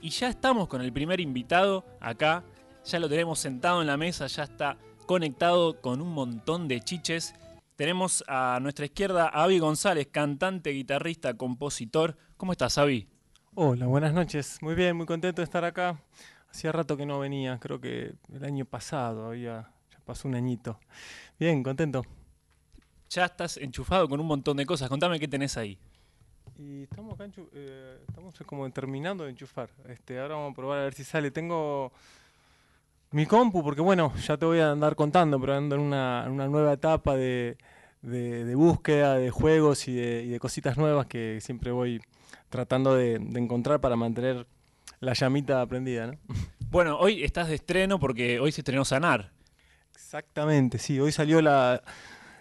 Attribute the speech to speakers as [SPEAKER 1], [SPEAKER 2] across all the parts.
[SPEAKER 1] Y ya estamos con el primer invitado acá, ya lo tenemos sentado en la mesa, ya está conectado con un montón de chiches. Tenemos a nuestra izquierda a Avi González, cantante, guitarrista, compositor. ¿Cómo estás, Avi?
[SPEAKER 2] Hola, buenas noches. Muy bien, muy contento de estar acá. Hacía rato que no venía, creo que el año pasado, había, ya pasó un añito. Bien, contento.
[SPEAKER 1] Ya estás enchufado con un montón de cosas. Contame qué tenés ahí.
[SPEAKER 2] Y estamos acá, eh, estamos como terminando de enchufar. Este, ahora vamos a probar a ver si sale. Tengo mi compu, porque bueno, ya te voy a andar contando, pero ando en una, nueva etapa de, búsqueda de juegos y de, cositas nuevas que siempre voy tratando de, encontrar para mantener la llamita prendida.
[SPEAKER 1] Bueno, hoy estás de estreno porque hoy se estrenó Sanar.
[SPEAKER 2] Exactamente, sí, hoy salió la,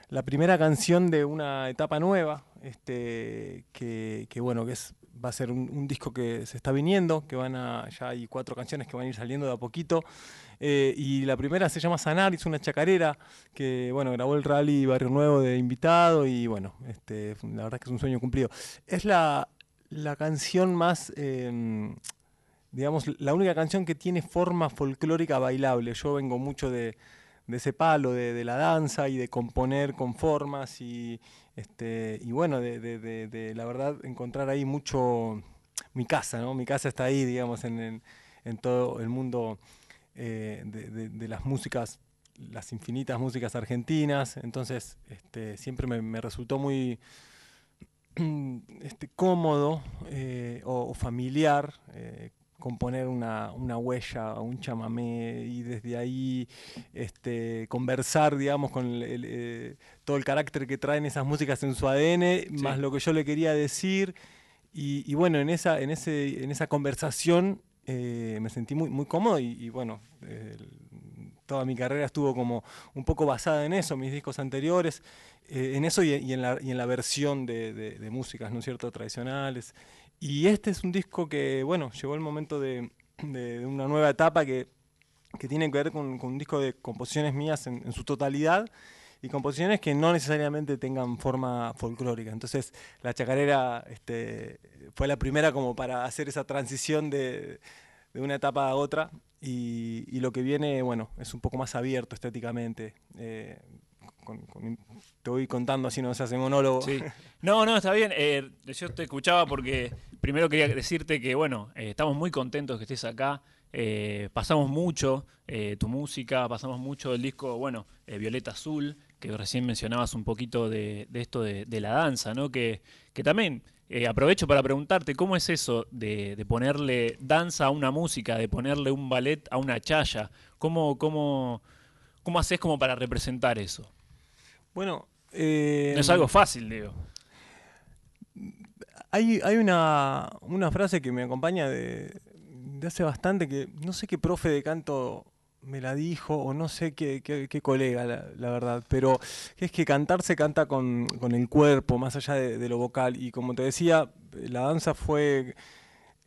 [SPEAKER 2] la primera canción de una etapa nueva, este, que, bueno, que es, va a ser un, disco que se está viniendo, que van a, ya hay cuatro canciones que van a ir saliendo de a poquito. Eh, y la primera se llama Sanar, es una chacarera que bueno, grabó el rally Barrio Nuevo de invitado y bueno, este, la verdad es que es un sueño cumplido. Es la, canción más, em, digamos, la única canción que tiene forma folclórica bailable. Yo vengo mucho de, de ese palo de, la danza y de componer con formas y, este, y bueno, de, la verdad encontrar ahí mucho mi casa, ¿no? Mi casa está ahí, digamos, en, todo el mundo eh, de, las músicas, las infinitas músicas argentinas, entonces este, siempre me, resultó muy este, cómodo eh, o, familiar eh, componer una, una huella, un chamamé y desde ahí este, conversar, digamos, con eh, todo el carácter que traen esas músicas en su ADN, más lo que yo le quería decir. Y, bueno, en esa, en ese, en esa conversación eh, me sentí muy, muy cómodo y, bueno, toda mi carrera estuvo como un poco basada en eso, mis discos anteriores, eh, en eso y, en la, y en la versión de, de músicas, ¿no es cierto?, tradicionales. Y este es un disco que, bueno, llegó el momento de, una nueva etapa que, tiene que ver con, un disco de composiciones mías en, su totalidad y composiciones que no necesariamente tengan forma folclórica. Entonces, la chacarera este, fue la primera como para hacer esa transición de, una etapa a otra y, lo que viene, bueno, es un poco más abierto estéticamente. Eh, te voy contando así no se hace monólogo.
[SPEAKER 1] No, no, está bien. Eh, yo te escuchaba porque primero quería decirte que, bueno, eh, estamos muy contentos que estés acá. Eh, pasamos mucho tu música, pasamos mucho el disco, bueno, Violeta Azul, que recién mencionabas un poquito de, esto de, la danza, ¿no? Que, que también aprovecho para preguntarte, ¿cómo es eso de, ponerle danza a una música, de ponerle un ballet a una chaya? ¿Cómo, cómo, cómo haces como para representar eso?
[SPEAKER 2] Bueno,
[SPEAKER 1] no es algo fácil, digo.
[SPEAKER 2] Hay, hay una, frase que me acompaña de, hace bastante que no sé qué profe de canto me la dijo o no sé qué, qué, colega, la, verdad, pero es que cantar se canta con, el cuerpo, más allá de, lo vocal. Y como te decía, la danza fue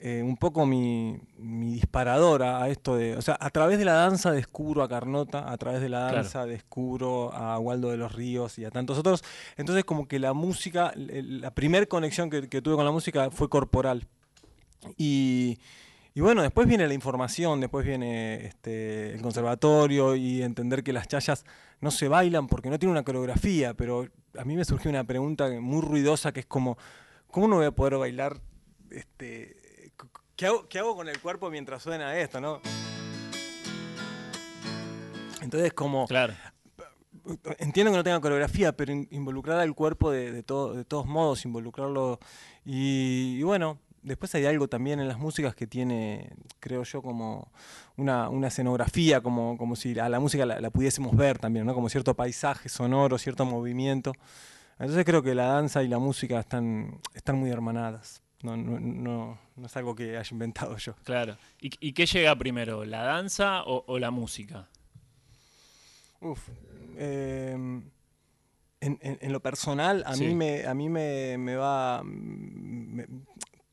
[SPEAKER 2] eh, un poco mi, mi disparadora a esto de, o sea, a través de la danza descubro a Carnota, a través de la danza descubro a Waldo de los Ríos y a tantos otros. Entonces como que la música, la primera conexión que, tuve con la música fue corporal. Y, bueno, después viene la información, después viene este, el conservatorio y entender que las chayas no se bailan porque no tienen una coreografía, pero a mí me surgió una pregunta muy ruidosa que es como, ¿cómo no voy a poder bailar este, ¿Qué hago, con el cuerpo mientras suena esto, no? Entonces, como.
[SPEAKER 1] Claro.
[SPEAKER 2] Entiendo que no tenga coreografía, pero involucrar al cuerpo de, todos modos, involucrarlo. Y, bueno, después hay algo también en las músicas que tiene, creo yo, como una, escenografía, como, como si a la música la, pudiésemos ver también, ¿no? Como cierto paisaje sonoro, cierto movimiento. Entonces creo que la danza y la música están, están muy hermanadas. No, no, no, no es algo que haya inventado yo.
[SPEAKER 1] Claro. ¿Y, qué llega primero, la danza o, la música?
[SPEAKER 2] Uf. Em, en, lo personal, a mí me, a mí me, va.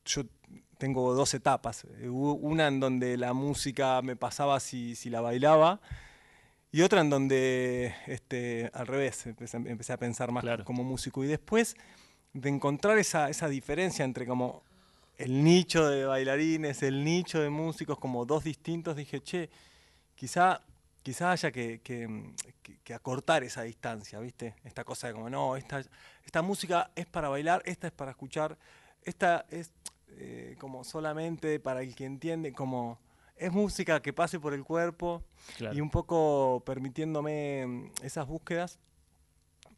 [SPEAKER 2] yo tengo dos etapas. Una en donde la música me pasaba si, si la bailaba. Y otra en donde, este, al revés, empecé, a pensar más como músico. Y después de encontrar esa, esa diferencia entre como el nicho de bailarines, el nicho de músicos como dos distintos, dije, che, quizá, quizá haya que, que- que- que acortar esa distancia, ¿viste? Esta cosa de como, no, esta, esta música es para bailar, esta es para escuchar, esta es eh, como solamente para el que entiende, como es música que pase por el cuerpo
[SPEAKER 1] Claro.
[SPEAKER 2] y un poco permitiéndome mm, esas búsquedas.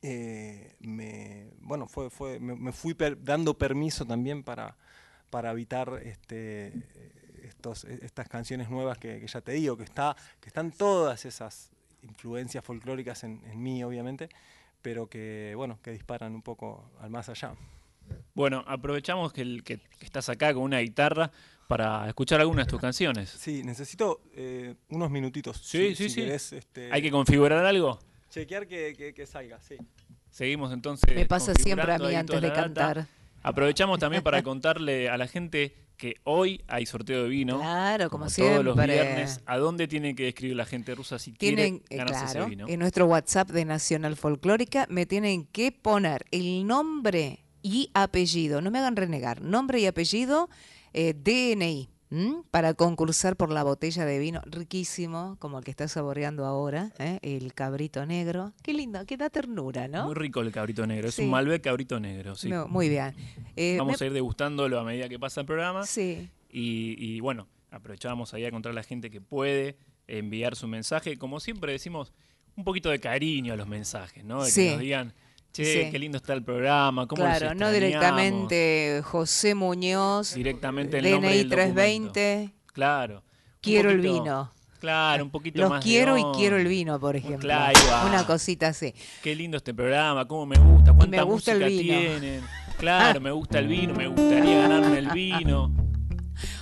[SPEAKER 2] Eh, me, bueno, fue, fue, me, me fui per- dando permiso también para, para evitar este, estos, e- estas canciones nuevas que, que ya te digo, que, está, que están todas esas influencias folclóricas en, en mí, obviamente, pero que, bueno, que disparan un poco al más allá.
[SPEAKER 1] Bueno, aprovechamos que, el- que- que estás acá con una guitarra para escuchar algunas de tus canciones.
[SPEAKER 2] Sí, necesito eh, unos minutitos.
[SPEAKER 1] Sí,
[SPEAKER 2] si-
[SPEAKER 1] sí,
[SPEAKER 2] si
[SPEAKER 1] sí.
[SPEAKER 2] querés, este,
[SPEAKER 1] ¿Hay que configurar algo?
[SPEAKER 2] Chequear que, que- que salga, sí.
[SPEAKER 1] Seguimos entonces.
[SPEAKER 3] Me pasa siempre a mí antes de
[SPEAKER 1] data.
[SPEAKER 3] cantar.
[SPEAKER 1] Aprovechamos también para contarle a la gente que hoy hay sorteo de vino.
[SPEAKER 3] Claro, como,
[SPEAKER 1] todos los
[SPEAKER 3] siempre.
[SPEAKER 1] viernes. ¿A dónde tiene que escribir la gente rusa si
[SPEAKER 3] Tienen,
[SPEAKER 1] quiere
[SPEAKER 3] eh,
[SPEAKER 1] ganarse
[SPEAKER 3] claro,
[SPEAKER 1] ese vino?
[SPEAKER 3] en nuestro WhatsApp de Nacional Folclórica me tienen que poner el nombre y apellido. No me hagan renegar. Nombre y apellido, eh, DNI. ¿M? Para concursar por la botella de vino riquísimo, como el que está saboreando ahora, ¿eh? el cabrito negro. Qué lindo, qué da ternura, ¿no?
[SPEAKER 1] Muy rico el cabrito negro. Es
[SPEAKER 3] Sí.
[SPEAKER 1] un Malbec cabrito negro. Sí.
[SPEAKER 3] No, muy bien. Eh,
[SPEAKER 1] Vamos
[SPEAKER 3] me-
[SPEAKER 1] a ir degustándolo a medida que pasa el programa.
[SPEAKER 3] Sí,
[SPEAKER 1] Y, y bueno, aprovechamos ahí a contar a la gente que puede enviar su mensaje. Como siempre decimos, un poquito de cariño a los mensajes, ¿no? De
[SPEAKER 3] Sí.
[SPEAKER 1] que nos digan, che,
[SPEAKER 3] Sí.
[SPEAKER 1] qué lindo está el programa, cómo los
[SPEAKER 3] claro, no
[SPEAKER 1] extrañamos".
[SPEAKER 3] directamente José Muñoz,
[SPEAKER 1] Directamente el nombre
[SPEAKER 3] DNI
[SPEAKER 1] del documento.
[SPEAKER 3] 320,
[SPEAKER 1] Claro.
[SPEAKER 3] Quiero el vino.
[SPEAKER 1] Claro, un poquito
[SPEAKER 3] Los
[SPEAKER 1] más de
[SPEAKER 3] quiero y quiero el vino, por ejemplo.
[SPEAKER 1] Claro.
[SPEAKER 3] Una cosita así.
[SPEAKER 1] Qué lindo este programa, cómo me gusta, cuánta
[SPEAKER 3] me gusta el
[SPEAKER 1] música
[SPEAKER 3] vino.
[SPEAKER 1] tienen. Claro, me gusta el vino, me gustaría ganarme el vino.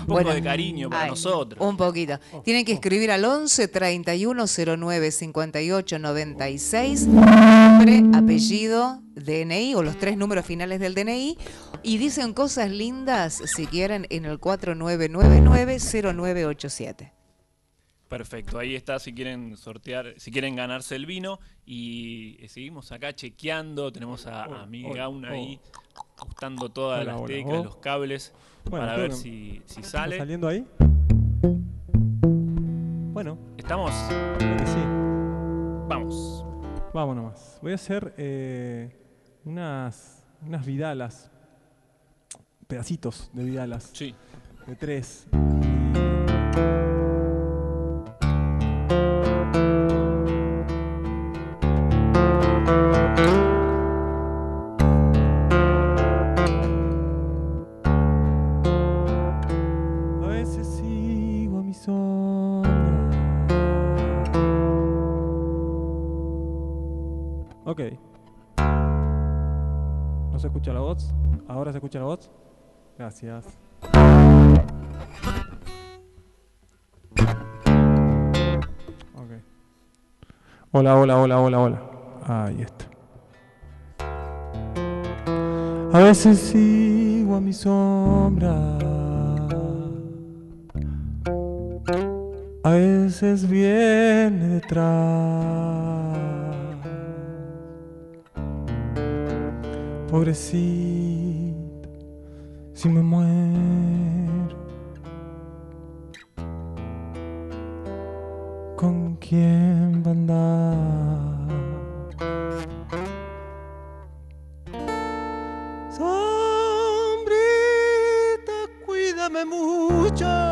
[SPEAKER 1] Un poco
[SPEAKER 3] Bueno,
[SPEAKER 1] de cariño para
[SPEAKER 3] ay,
[SPEAKER 1] nosotros.
[SPEAKER 3] Un poquito. Tienen que escribir al 11 31 09 58 96, nombre, apellido, DNI o los tres números finales del DNI y dicen cosas lindas si quieren en el 4999 0987.
[SPEAKER 1] Perfecto, ahí está si quieren sortear, si quieren ganarse el vino y eh, seguimos acá chequeando, tenemos a, a Miguel Gaun ahí ajustando todas
[SPEAKER 2] Hola,
[SPEAKER 1] las
[SPEAKER 2] hola,
[SPEAKER 1] teclas,
[SPEAKER 2] hola.
[SPEAKER 1] los cables
[SPEAKER 2] Bueno,
[SPEAKER 1] para ver si, si
[SPEAKER 2] ¿Está
[SPEAKER 1] sale.
[SPEAKER 2] saliendo ahí? Bueno,
[SPEAKER 1] Estamos,
[SPEAKER 2] creo que sí.
[SPEAKER 1] vamos.
[SPEAKER 2] Vamos nomás. Voy a hacer eh, unas, unas vidalas, pedacitos de vidalas,
[SPEAKER 1] Sí.
[SPEAKER 2] de tres. Gracias. Hola, hola, hola, hola, hola. Ahí está. A veces sigo a mi sombra. A veces viene detrás. Pobrecita, si me muero, ¿con quién va a andar? Sombrita, cuídame mucho.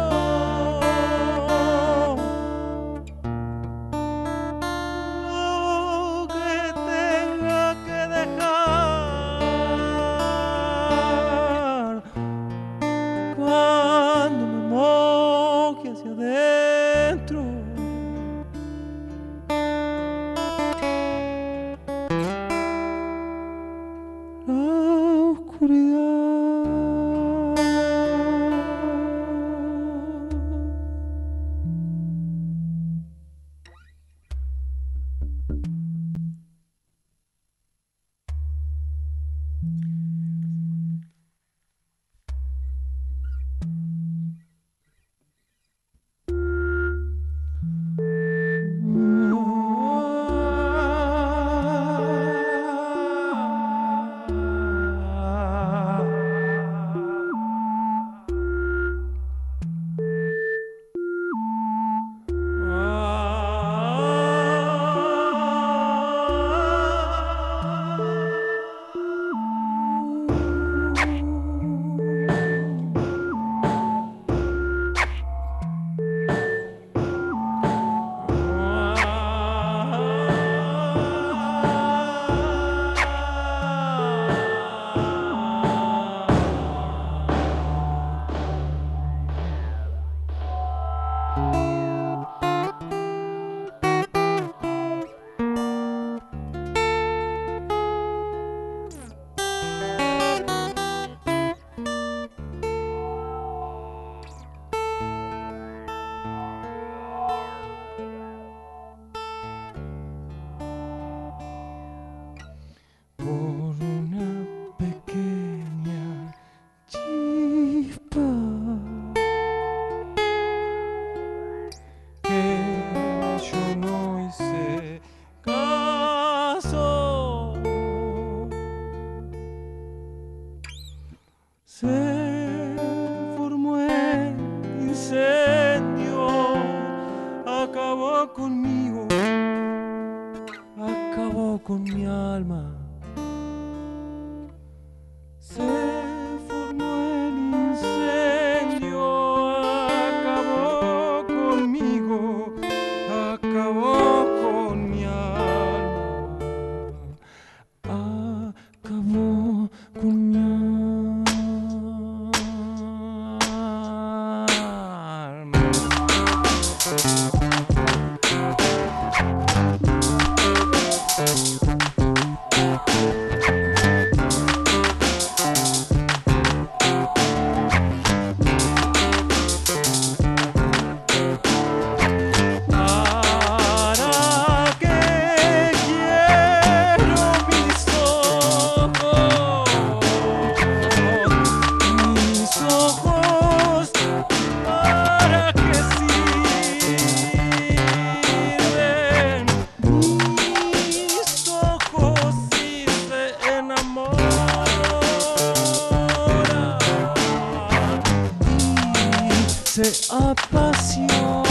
[SPEAKER 2] Y se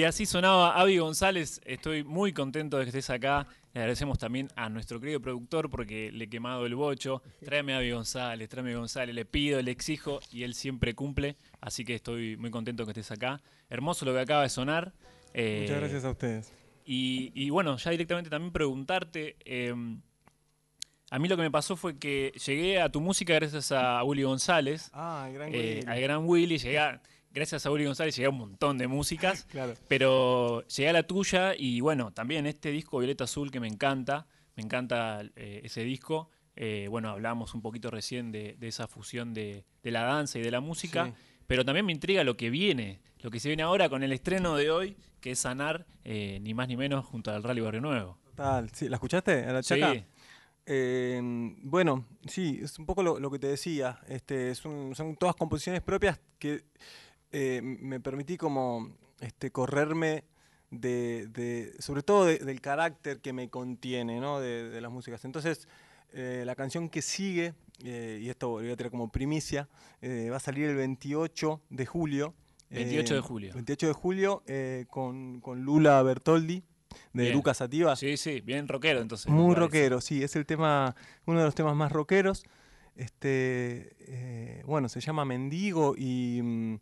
[SPEAKER 1] Y así sonaba Avi González. Estoy muy contento de que estés acá. Le agradecemos también a nuestro querido productor porque le he quemado el bocho. Tráeme a Avi González, tráeme a González. Le pido, le exijo y él siempre cumple. Así que estoy muy contento que estés acá. Hermoso lo que acaba de sonar. Eh,
[SPEAKER 2] Muchas gracias a ustedes.
[SPEAKER 1] Y, y bueno, ya directamente también preguntarte. eh, a mí lo que me pasó fue que llegué a tu música gracias a Willy González.
[SPEAKER 2] Ah, el gran
[SPEAKER 1] eh,
[SPEAKER 2] Willy.
[SPEAKER 1] al gran Willy. Llegué a- gracias a Willy González llegué a un montón de músicas.
[SPEAKER 2] Claro.
[SPEAKER 1] Pero llegué a la tuya y bueno, también este disco Violeta Azul que me encanta, me encanta eh, ese disco. Eh, bueno, hablamos un poquito recién de, de esa fusión de, de la danza y de la música,
[SPEAKER 2] Sí.
[SPEAKER 1] pero también me intriga lo que viene, lo que se viene ahora con el estreno de hoy, que es Sanar, eh, ni más ni menos, junto al Rally Barrio Nuevo.
[SPEAKER 2] Total, sí, ¿la escuchaste? ¿A la
[SPEAKER 1] Sí?
[SPEAKER 2] Eh, bueno, sí, es un poco lo, lo que te decía. Este, son todas composiciones propias que eh, me permití como este, correrme de, de- sobre todo de- del carácter que me contiene, ¿no? De, de las músicas. Entonces, eh, la canción que sigue, eh, y esto lo voy a tirar como primicia, va a salir el 28 de julio.
[SPEAKER 1] 28 de julio.
[SPEAKER 2] 28 de julio con, con Lula Bertoldi, de
[SPEAKER 1] Bien.
[SPEAKER 2] Lucas.
[SPEAKER 1] Sí, sí, bien rockero entonces.
[SPEAKER 2] Muy rockero, sí, es el tema, uno de los temas más rockeros. Este, eh, bueno, se llama Mendigo y.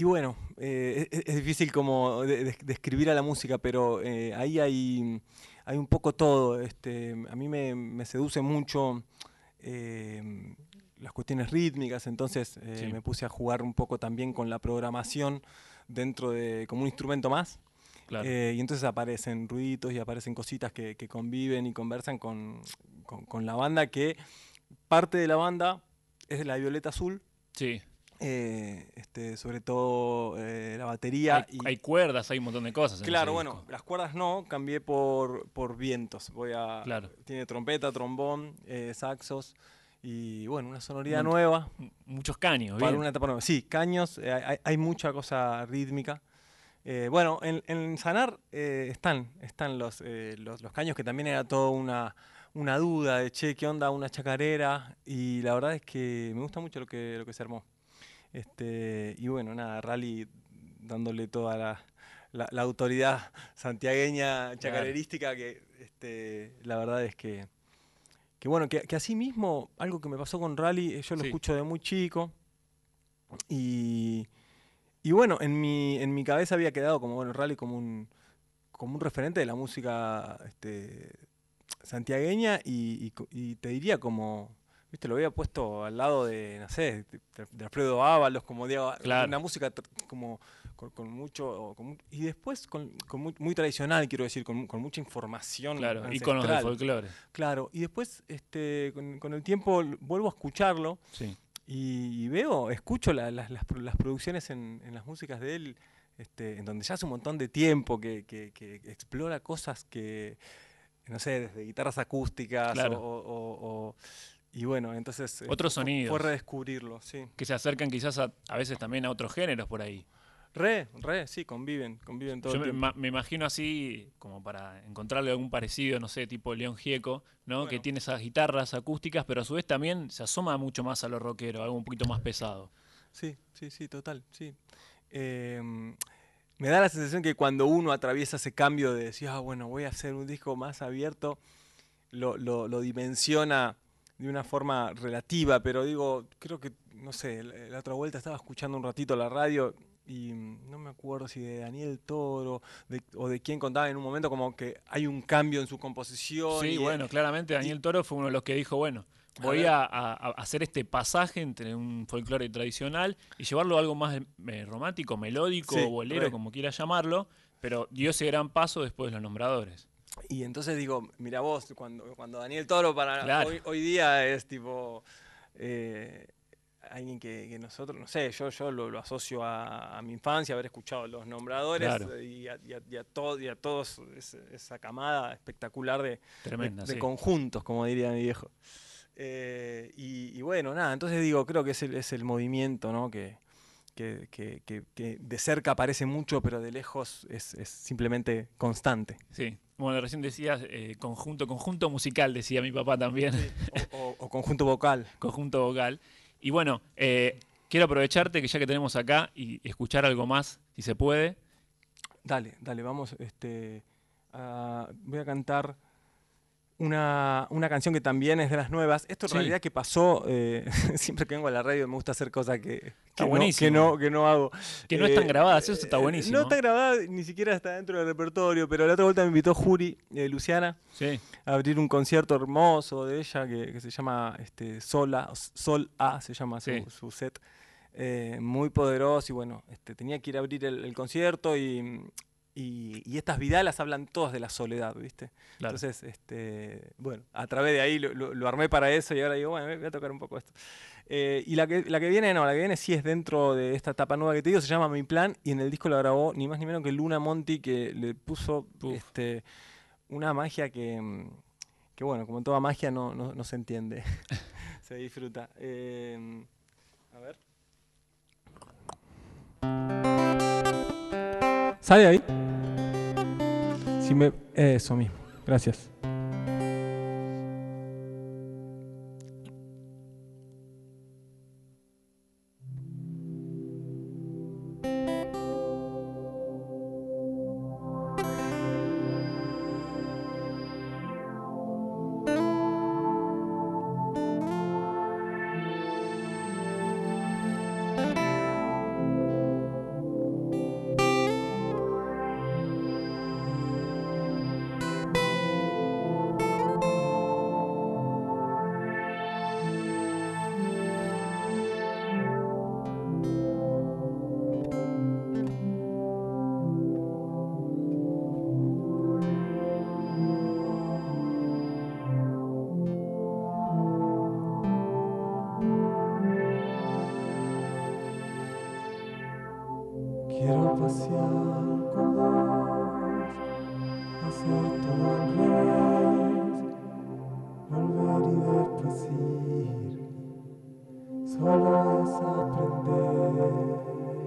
[SPEAKER 2] Y bueno, eh, es, es difícil como de- de- describir a la música, pero eh, ahí hay, hay un poco todo. Este, a mí me, me seduce mucho eh, las cuestiones rítmicas, entonces eh,
[SPEAKER 1] Sí.
[SPEAKER 2] me puse a jugar un poco también con la programación dentro de como un instrumento más.
[SPEAKER 1] Claro.
[SPEAKER 2] Y entonces aparecen ruiditos y aparecen cositas que, que conviven y conversan con, con- con la banda, que parte de la banda es de la Violeta Azul,
[SPEAKER 1] Sí.
[SPEAKER 2] Eh, este, sobre todo eh, la batería.
[SPEAKER 1] Hay,
[SPEAKER 2] y,
[SPEAKER 1] hay cuerdas, hay un montón de cosas.
[SPEAKER 2] claro, bueno,
[SPEAKER 1] disco.
[SPEAKER 2] las cuerdas no, cambié por, por vientos. Voy a,
[SPEAKER 1] Claro.
[SPEAKER 2] Tiene trompeta, trombón, eh, saxos y bueno, una sonoridad nueva.
[SPEAKER 1] Muchos caños,
[SPEAKER 2] Para
[SPEAKER 1] bien.
[SPEAKER 2] una etapa nueva. Sí, caños, hay, hay mucha cosa rítmica. Bueno, en, en Sanar eh, están, están los, los, los caños, que también era toda una, una duda de, che, ¿qué onda una chacarera? Y la verdad es que me gusta mucho lo que, lo que se armó. Este, y bueno, nada, Rally dándole toda la, la- la autoridad santiagueña chacarerística que este, la verdad es que, que bueno, que, que así mismo, algo que me pasó con Rally, eh, yo lo
[SPEAKER 1] Sí.
[SPEAKER 2] escucho de muy chico. Y, y bueno, en mi, en mi cabeza había quedado como bueno, Rally como un, como un referente de la música este, santiagueña y, y co- y te diría como, viste, lo había puesto al lado de, no sé, de, de Alfredo Ábalos, como
[SPEAKER 1] Claro.
[SPEAKER 2] una música como con, con mucho, con y después con, con muy, muy tradicional, quiero decir, con, mu- con mucha información.
[SPEAKER 1] Claro, íconos del
[SPEAKER 2] ancestral.
[SPEAKER 1] folclore.
[SPEAKER 2] Claro, y después este, con, el tiempo vuelvo a escucharlo
[SPEAKER 1] Sí.
[SPEAKER 2] y, y veo, escucho la- las, las pro- las producciones en, en las músicas de él, este, en donde ya hace un montón de tiempo que, que- que explora cosas que, no sé, desde guitarras acústicas
[SPEAKER 1] Claro.
[SPEAKER 2] o, o- o- y bueno, entonces... eh,
[SPEAKER 1] Otros sonidos.
[SPEAKER 2] Fue redescubrirlo, sí.
[SPEAKER 1] Que se acercan quizás a, a veces también a otros géneros por ahí.
[SPEAKER 2] Re, re, sí, conviven, conviven todo
[SPEAKER 1] Yo
[SPEAKER 2] el
[SPEAKER 1] me,
[SPEAKER 2] tiempo.
[SPEAKER 1] ma- me imagino así, como para encontrarle algún parecido, no sé, tipo León Gieco, ¿no? Que tiene esas guitarras acústicas, pero a su vez también se asoma mucho más a lo rockero, algo un poquito más pesado.
[SPEAKER 2] Sí, sí, sí, total, sí. Em, me da la sensación que cuando uno atraviesa ese cambio de decir, ah, bueno, voy a hacer un disco más abierto, lo, lo- lo dimensiona de una forma relativa, pero digo, creo que, no sé, la, la otra vuelta estaba escuchando un ratito la radio y no me acuerdo si de Daniel Toro de- o de quién contaba en un momento como que hay un cambio en su composición.
[SPEAKER 1] Sí,
[SPEAKER 2] y, eh,
[SPEAKER 1] bueno, claramente Daniel Toro fue uno de los que dijo, bueno, voy a, a- a hacer este pasaje entre un folclore tradicional y llevarlo a algo más eh, romántico, melódico,
[SPEAKER 2] Sí,
[SPEAKER 1] bolero,
[SPEAKER 2] re.
[SPEAKER 1] como quieras llamarlo, pero dio ese gran paso después de los nombradores.
[SPEAKER 2] Y entonces digo, mira vos, cuando, cuando Daniel Toro para
[SPEAKER 1] Claro.
[SPEAKER 2] hoy, hoy día es tipo eh, alguien que, que nosotros, no sé, yo, yo lo, lo asocio a, a mi infancia, haber escuchado los nombradores
[SPEAKER 1] Claro.
[SPEAKER 2] y, a, y a- y a todo- y a todos esa camada espectacular de, de-
[SPEAKER 1] Tremenda,
[SPEAKER 2] de
[SPEAKER 1] sí.
[SPEAKER 2] conjuntos, como diría mi viejo. Eh, y, y bueno, nada, entonces digo, creo que es el, es el movimiento, ¿no? Que, que, que- que- que de cerca aparece mucho, pero de lejos es, es simplemente constante.
[SPEAKER 1] Sí. Bueno, recién decías eh, conjunto, conjunto musical, decía mi papá también.
[SPEAKER 2] O, o- o conjunto vocal.
[SPEAKER 1] conjunto vocal. Y bueno, eh, quiero aprovecharte que ya que tenemos acá y escuchar algo más, si se puede.
[SPEAKER 2] Dale, dale, vamos. Este, voy a cantar una, una canción que también es de las nuevas. Esto en
[SPEAKER 1] Sí.
[SPEAKER 2] realidad que pasó, eh, siempre que vengo a la radio me gusta hacer cosas que, que, no, que, no, que no hago.
[SPEAKER 1] Que no están
[SPEAKER 2] Eh,
[SPEAKER 1] grabadas, eso está
[SPEAKER 2] eh,
[SPEAKER 1] buenísimo.
[SPEAKER 2] No está grabada, ni siquiera está dentro del repertorio, pero la otra vuelta me invitó Juri, eh, Luciana,
[SPEAKER 1] Sí,
[SPEAKER 2] a abrir un concierto hermoso de ella que, que se llama este, Sola, Sol A, se llama su,
[SPEAKER 1] Sí.
[SPEAKER 2] su set. eh, muy poderoso y bueno, este, tenía que ir a abrir el, el concierto y, y, y estas vidalas hablan todas de la soledad, ¿viste?
[SPEAKER 1] claro.
[SPEAKER 2] Entonces, este, bueno, a través de ahí lo, lo- lo armé para eso y ahora digo, bueno, voy a tocar un poco esto. Eh, y la que, la que viene, no, la que viene sí es dentro de esta etapa nueva que te digo, se llama Mi Plan y en el disco la grabó ni más ni menos que Luna Monti que le puso
[SPEAKER 1] Uf.
[SPEAKER 2] este, una magia que, que, bueno, como toda magia no, no, no se entiende, se disfruta. Eh, a ver. ¿Sale ahí? Si eso mismo, gracias. solas aprender.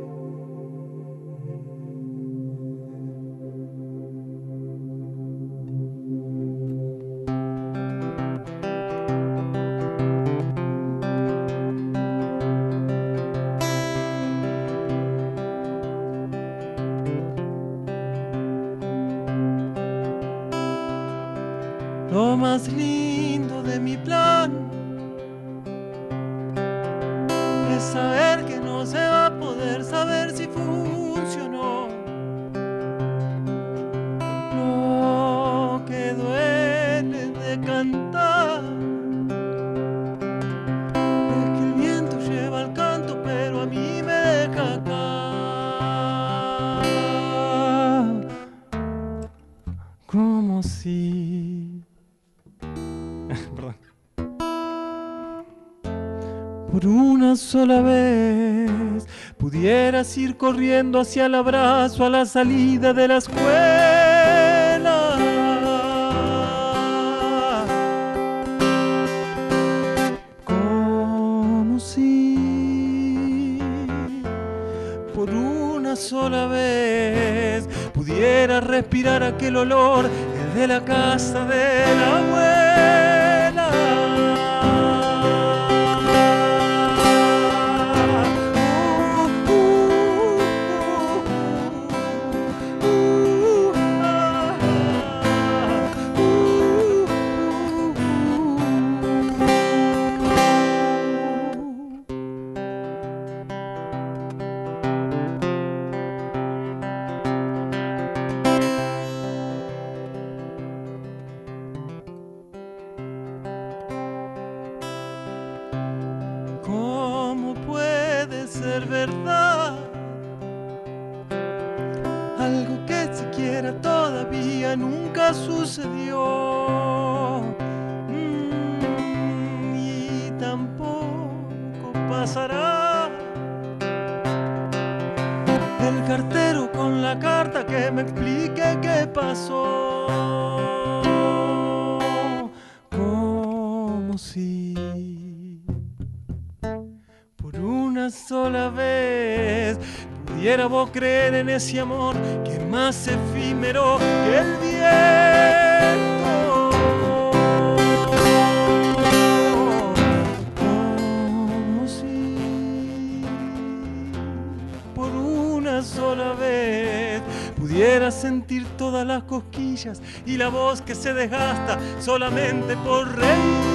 [SPEAKER 2] por una sola vez pudieras ir corriendo hacia el abrazo a la salida de la escuela. Como si por una sola vez pudieras respirar aquel olor, el de la casa del amor. una sola vez pudiera vos creer en ese amor que es más efímero que el viento. Como si por una sola vez pudiera sentir todas las cosquillas y la voz que se desgasta solamente por reír.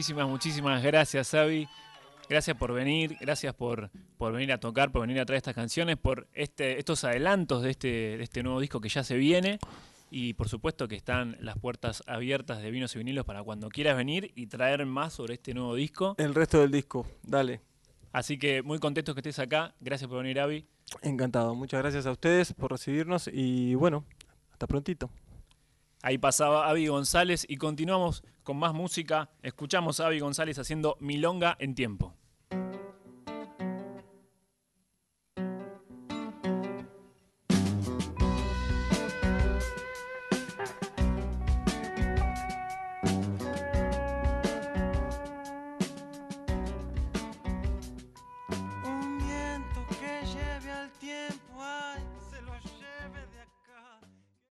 [SPEAKER 1] Muchísimas, muchísimas gracias, Avi. Gracias por venir, gracias por, por venir a tocar, por venir a traer estas canciones, por este, estos adelantos de este, de este nuevo disco que ya se viene. Y por supuesto que están las puertas abiertas de vinos y vinilos para cuando quieras venir y traer más sobre este nuevo disco.
[SPEAKER 2] El resto del disco, dale.
[SPEAKER 1] Así que muy contentos que estés acá. Gracias por venir, Avi.
[SPEAKER 2] Encantado. Muchas gracias a ustedes por recibirnos y bueno, hasta prontito.
[SPEAKER 1] Ahí pasaba Avi González y continuamos con más música. Escuchamos a Avi González haciendo Milonga en tiempo.